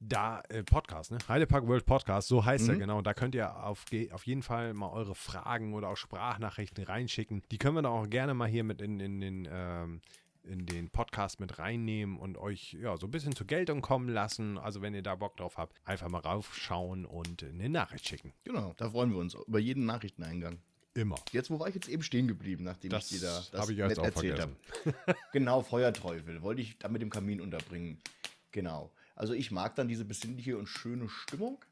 Da, äh, Podcast, ne? Heidepark World Podcast, so heißt er Mhm. genau. Da könnt ihr auf, auf jeden Fall mal eure Fragen oder auch Sprachnachrichten reinschicken. Die können wir dann auch gerne mal hier mit in, in den ähm, in den Podcast mit reinnehmen und euch ja so ein bisschen zur Geltung kommen lassen. Also wenn ihr da Bock drauf habt, einfach mal raufschauen und eine Nachricht schicken. Genau, da freuen wir uns über jeden Nachrichteneingang. Immer. Jetzt, wo war ich jetzt eben stehen geblieben, nachdem Das ich dir da das habe ich jetzt nett auch erzählt habe? Genau, Feuerteufel. Wollte ich da mit dem Kamin unterbringen. Genau. Also ich mag dann diese besinnliche und schöne Stimmung.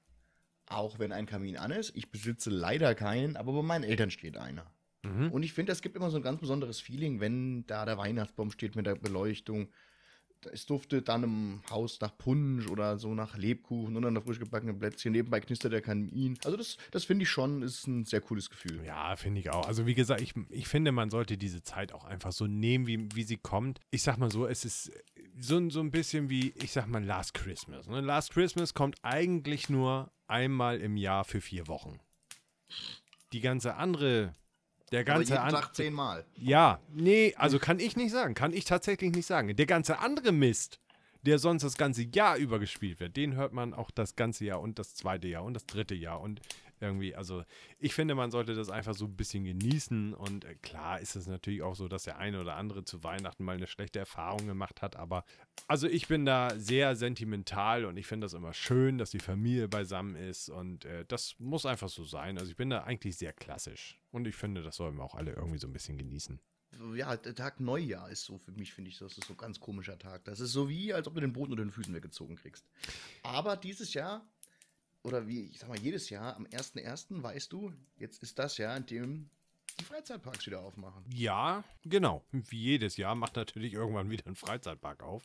Auch wenn ein Kamin an ist. Ich besitze leider keinen, aber bei meinen Eltern steht einer. Mhm. Und ich finde, es gibt immer so ein ganz besonderes Feeling, wenn da der Weihnachtsbaum steht mit der Beleuchtung. Es duftet dann im Haus nach Punsch oder so nach Lebkuchen oder nach frisch gebackenen Plätzchen. Nebenbei knistert der Kamin. Also das, das finde ich schon, ist ein sehr cooles Gefühl. Ja, finde ich auch. Also wie gesagt, ich, ich finde, man sollte diese Zeit auch einfach so nehmen, wie, wie sie kommt. Ich sag mal so, es ist so, ein- so ein bisschen wie, ich sag mal, Last Christmas. Ne? Last Christmas kommt eigentlich nur einmal im Jahr für vier Wochen. Die ganze andere, der Aber ganze jeden andere. Tag zehnmal. Ja, nee, also kann ich nicht sagen. Kann ich tatsächlich nicht sagen. Der ganze andere Mist, der sonst das ganze Jahr über gespielt wird, den hört man auch das ganze Jahr und das zweite Jahr und das dritte Jahr und irgendwie, also ich finde, man sollte das einfach so ein bisschen genießen und äh, klar ist es natürlich auch so, dass der eine oder andere zu Weihnachten mal eine schlechte Erfahrung gemacht hat, aber also ich bin da sehr sentimental und ich finde das immer schön, dass die Familie beisammen ist und äh, das muss einfach so sein. Also ich bin da eigentlich sehr klassisch und ich finde, das sollen wir auch alle irgendwie so ein bisschen genießen. Ja, der Tag Neujahr ist so für mich, finde ich, das ist so ein ganz komischer Tag. Das ist so wie, als ob du den Boden unter den Füßen weggezogen kriegst. Aber dieses Jahr, oder wie, ich sag mal, jedes Jahr, am 1.1. weißt du, jetzt ist das Jahr, in dem die Freizeitparks wieder aufmachen. Ja, genau. Wie jedes Jahr macht natürlich irgendwann wieder ein Freizeitpark auf.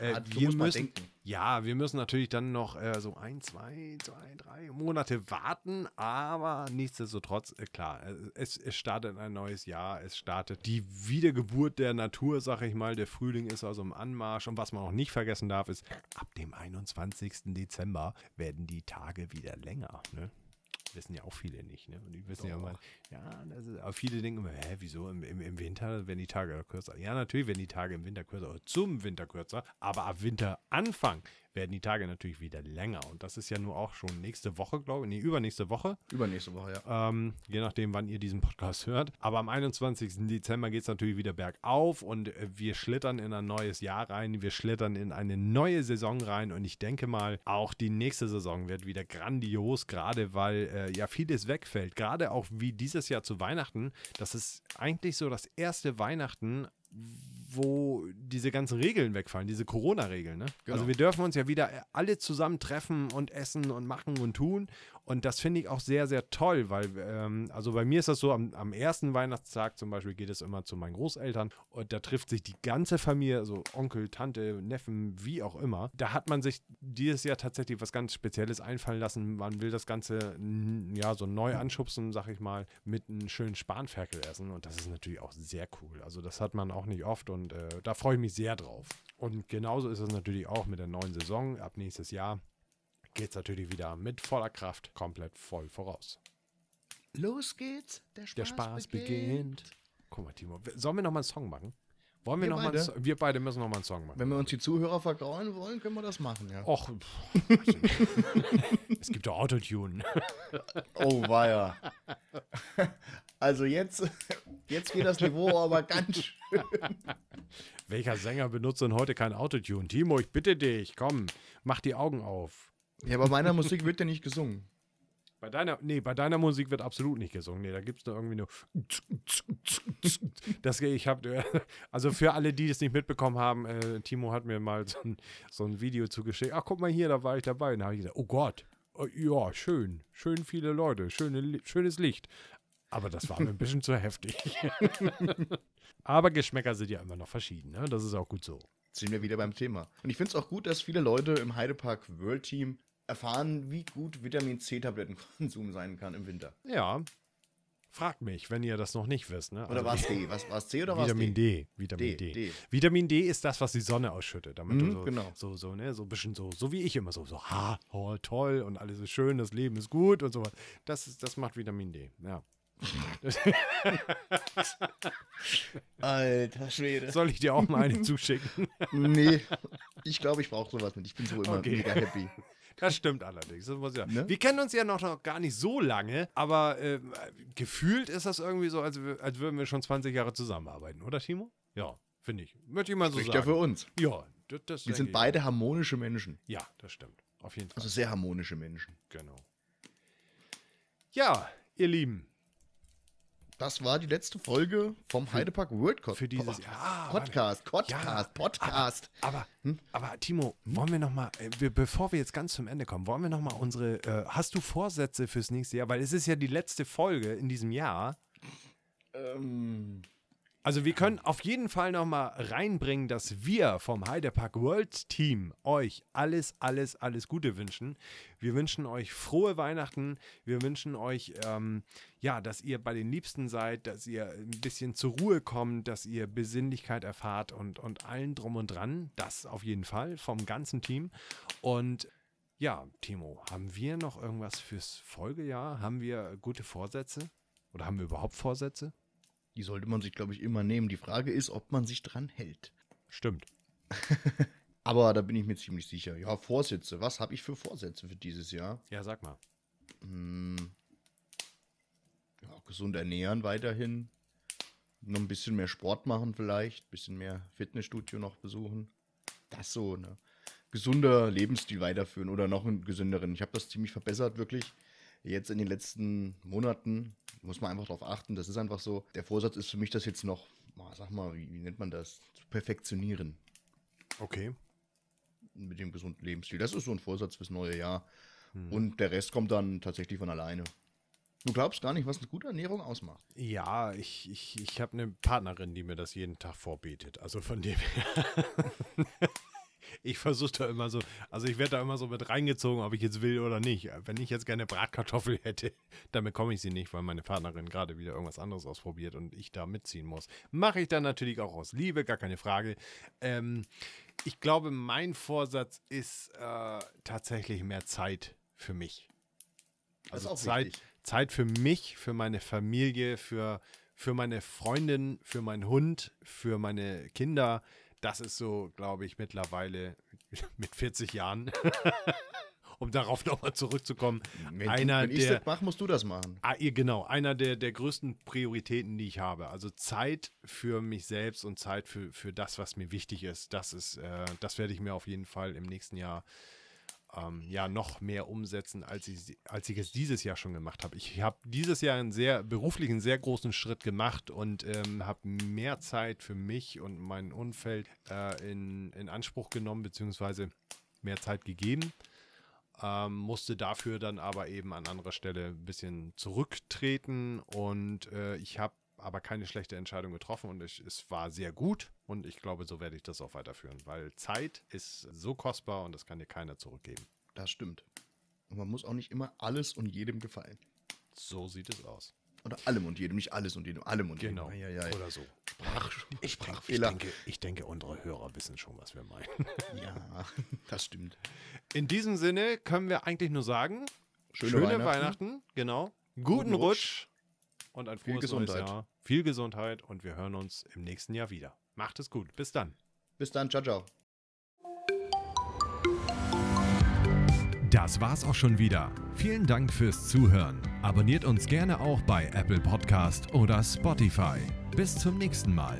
Ja, äh, wir müssen, denken. ja, wir müssen natürlich dann noch äh, so ein, zwei, zwei, drei Monate warten, aber nichtsdestotrotz, äh, klar, äh, es, es startet ein neues Jahr, es startet die Wiedergeburt der Natur, sag ich mal. Der Frühling ist also im Anmarsch und was man auch nicht vergessen darf, ist, ab dem 21. Dezember werden die Tage wieder länger. Ne? Wissen ja auch viele nicht, ne? Und die wissen ja Doch. immer, ja, das ist, aber viele denken immer, hä, wieso im, im, im Winter werden die Tage kürzer? Ja, natürlich werden die Tage im Winter kürzer, oder zum Winter kürzer, aber ab Winteranfang werden die Tage natürlich wieder länger. Und das ist ja nur auch schon nächste Woche, glaube ich, nee, übernächste Woche. Übernächste Woche, ja. Ähm, je nachdem, wann ihr diesen Podcast hört. Aber am 21. Dezember geht es natürlich wieder bergauf und äh, wir schlittern in ein neues Jahr rein. Wir schlittern in eine neue Saison rein und ich denke mal, auch die nächste Saison wird wieder grandios, gerade weil äh, ja vieles wegfällt. Gerade auch wie dieses Jahr zu Weihnachten. Das ist eigentlich so das erste Weihnachten, wo diese ganzen Regeln wegfallen, diese Corona-Regeln. Ne? Genau. Also wir dürfen uns ja wieder alle zusammen treffen und essen und machen und tun. Und das finde ich auch sehr, sehr toll, weil, ähm, also bei mir ist das so, am, am ersten Weihnachtstag zum Beispiel geht es immer zu meinen Großeltern und da trifft sich die ganze Familie, also Onkel, Tante, Neffen, wie auch immer. Da hat man sich dieses Jahr tatsächlich was ganz Spezielles einfallen lassen. Man will das Ganze, ja, so neu anschubsen, sag ich mal, mit einem schönen Spanferkel essen und das ist natürlich auch sehr cool. Also das hat man auch nicht oft und äh, da freue ich mich sehr drauf. Und genauso ist es natürlich auch mit der neuen Saison ab nächstes Jahr geht es natürlich wieder mit voller Kraft komplett voll voraus. Los geht's, der Spaß, Der Spaß beginnt. Guck mal, Timo, sollen wir nochmal einen Song machen? Wollen wir, Wir noch mal einen beide? Song- Wir beide müssen nochmal einen Song machen. Wenn wir uns die Zuhörer vergrauen wollen, können wir das machen, ja. Och, es gibt doch Autotune. Oh, weia. Also jetzt, jetzt geht das Niveau aber ganz schön. Welcher Sänger benutzt denn heute kein Autotune? Timo, ich bitte dich, komm, mach die Augen auf. Ja, bei meiner Musik wird ja nicht gesungen. Bei deiner, nee, bei deiner Musik wird absolut nicht gesungen. Nee, da gibt es nur irgendwie nur. Das, ich habe, also für alle, die es nicht mitbekommen haben, äh, Timo hat mir mal so ein, so ein Video zugeschickt. Ach, guck mal hier, da war ich dabei. Und da habe ich gesagt, oh Gott, oh, ja, schön, schön viele Leute, schöne, schönes Licht. Aber das war mir ein bisschen zu heftig. Aber Geschmäcker sind ja immer noch verschieden, ne? Das ist auch gut so. sind wir wieder beim Thema. Und ich finde es auch gut, dass viele Leute im Heidepark World Team erfahren, wie gut Vitamin C-Tablettenkonsum sein kann im Winter. Ja. Fragt mich, wenn ihr das noch nicht wisst, ne? Oder Also war es D? Was war es C oder war es Vitamin D? Vitamin D, D. D. Vitamin D ist das, was die Sonne ausschüttet. Damit Mhm, du so, genau. so, so, ne, so ein bisschen so, so wie ich immer so, so, ha, oh, toll und alles ist schön, das Leben ist gut und so was. Das, ist, das macht Vitamin D, ja. Alter Schwede. soll ich dir auch mal eine zuschicken? nee, ich glaube, ich brauche sowas nicht. Ich bin so immer Okay. mega happy. Das stimmt allerdings. Das muss ja. Ne? Wir kennen uns ja noch, noch gar nicht so lange, aber äh, gefühlt ist das irgendwie so, als, als würden wir schon 20 Jahre zusammenarbeiten, oder Timo? Ja, finde ich. Möchte ich mal so Spricht ja sagen. für uns. Ja, das, das Wir sind beide harmonische Menschen. Ja, das stimmt. Auf jeden Fall. Also sehr harmonische Menschen. Genau. Ja, ihr Lieben, Das war die letzte Folge vom Heidepark World Pod für dieses Oh, Jahr. Ah, Podcast, Podcast, Ja, Podcast. Aber, Hm? aber Timo, wollen wir noch mal, äh, bevor wir jetzt ganz zum Ende kommen, wollen wir noch mal unsere, äh, hast du Vorsätze fürs nächste Jahr? Weil es ist ja die letzte Folge in diesem Jahr. Ähm, Also wir können auf jeden Fall noch mal reinbringen, dass wir vom Heidepark World Team euch alles, alles, alles Gute wünschen. Wir wünschen euch frohe Weihnachten. Wir wünschen euch, ähm, ja, dass ihr bei den Liebsten seid, dass ihr ein bisschen zur Ruhe kommt, dass ihr Besinnlichkeit erfahrt und, und allen drum und dran. Das auf jeden Fall vom ganzen Team. Und ja, Timo, haben wir noch irgendwas fürs Folgejahr? Haben wir gute Vorsätze? Oder haben wir überhaupt Vorsätze? Die sollte man sich, glaube ich, immer nehmen. Die Frage ist, ob man sich dran hält. Stimmt. Aber da bin ich mir ziemlich sicher. Ja, Vorsätze. Was habe ich für Vorsätze für dieses Jahr? Ja, sag mal. Hm, ja, gesund ernähren weiterhin. Noch ein bisschen mehr Sport machen vielleicht. bisschen mehr Fitnessstudio noch besuchen. Das so, ne? Gesunder Lebensstil weiterführen oder noch einen gesünderen. Ich habe das ziemlich verbessert, wirklich. Jetzt in den letzten Monaten muss man einfach darauf achten. Das ist einfach so. Der Vorsatz ist für mich, das jetzt noch, sag mal, wie, wie nennt man das? Zu perfektionieren Okay. mit dem gesunden Lebensstil. Das ist so ein Vorsatz fürs neue Jahr. Hm. Und der Rest kommt dann tatsächlich von alleine. Du glaubst gar nicht, was eine gute Ernährung ausmacht. Ja, ich, ich, ich habe eine Partnerin, die mir das jeden Tag vorbetet. Also von dem her. ich versuche da immer so, also ich werde da immer so mit reingezogen, ob ich jetzt will oder nicht. Wenn ich jetzt gerne Bratkartoffel hätte, dann bekomme ich sie nicht, weil meine Partnerin gerade wieder irgendwas anderes ausprobiert und ich da mitziehen muss. Mache ich dann natürlich auch aus Liebe, gar keine Frage. Ähm, ich glaube, mein Vorsatz ist äh, tatsächlich mehr Zeit für mich. Also Zeit, wichtig. Zeit für mich, für meine Familie, für, für meine Freundin, für meinen Hund, für meine Kinder. Das ist so, glaube ich, mittlerweile mit 40 Jahren, um darauf nochmal zurückzukommen. Wenn, einer wenn ich das mache, musst du das machen. Ah, genau, einer der, der größten Prioritäten, die ich habe. Also Zeit für mich selbst und Zeit für, für das, was mir wichtig ist. Das ist, äh, das werde ich mir auf jeden Fall im nächsten Jahr ähm, ja noch mehr umsetzen, als ich, als ich es dieses Jahr schon gemacht habe. Ich habe dieses Jahr einen sehr beruflichen, sehr großen Schritt gemacht und ähm, habe mehr Zeit für mich und mein Umfeld äh, in, in Anspruch genommen, beziehungsweise mehr Zeit gegeben. Ähm, musste dafür dann aber eben an anderer Stelle ein bisschen zurücktreten und äh, ich habe aber keine schlechte Entscheidung getroffen und ich, es war sehr gut und ich glaube, so werde ich das auch weiterführen, weil Zeit ist so kostbar und das kann dir keiner zurückgeben. Das stimmt. Und man muss auch nicht immer alles und jedem gefallen. So sieht es aus. Oder allem und jedem, nicht alles und jedem, allem und genau. jedem. Genau. Oder so. Sprach, ich, Sprachfehler. Ich denke, ich denke, unsere Hörer wissen schon, was wir meinen. ja, das stimmt. In diesem Sinne können wir eigentlich nur sagen, schöne, schöne Weihnachten. Weihnachten. genau. Guten, Guten Rutsch. Rutsch und ein frohes Viel neues Jahr. Viel Gesundheit und wir hören uns im nächsten Jahr wieder. Macht es gut. Bis dann. Bis dann. Ciao, ciao. Das war's auch schon wieder. Vielen Dank fürs Zuhören. Abonniert uns gerne auch bei Apple Podcast oder Spotify. Bis zum nächsten Mal.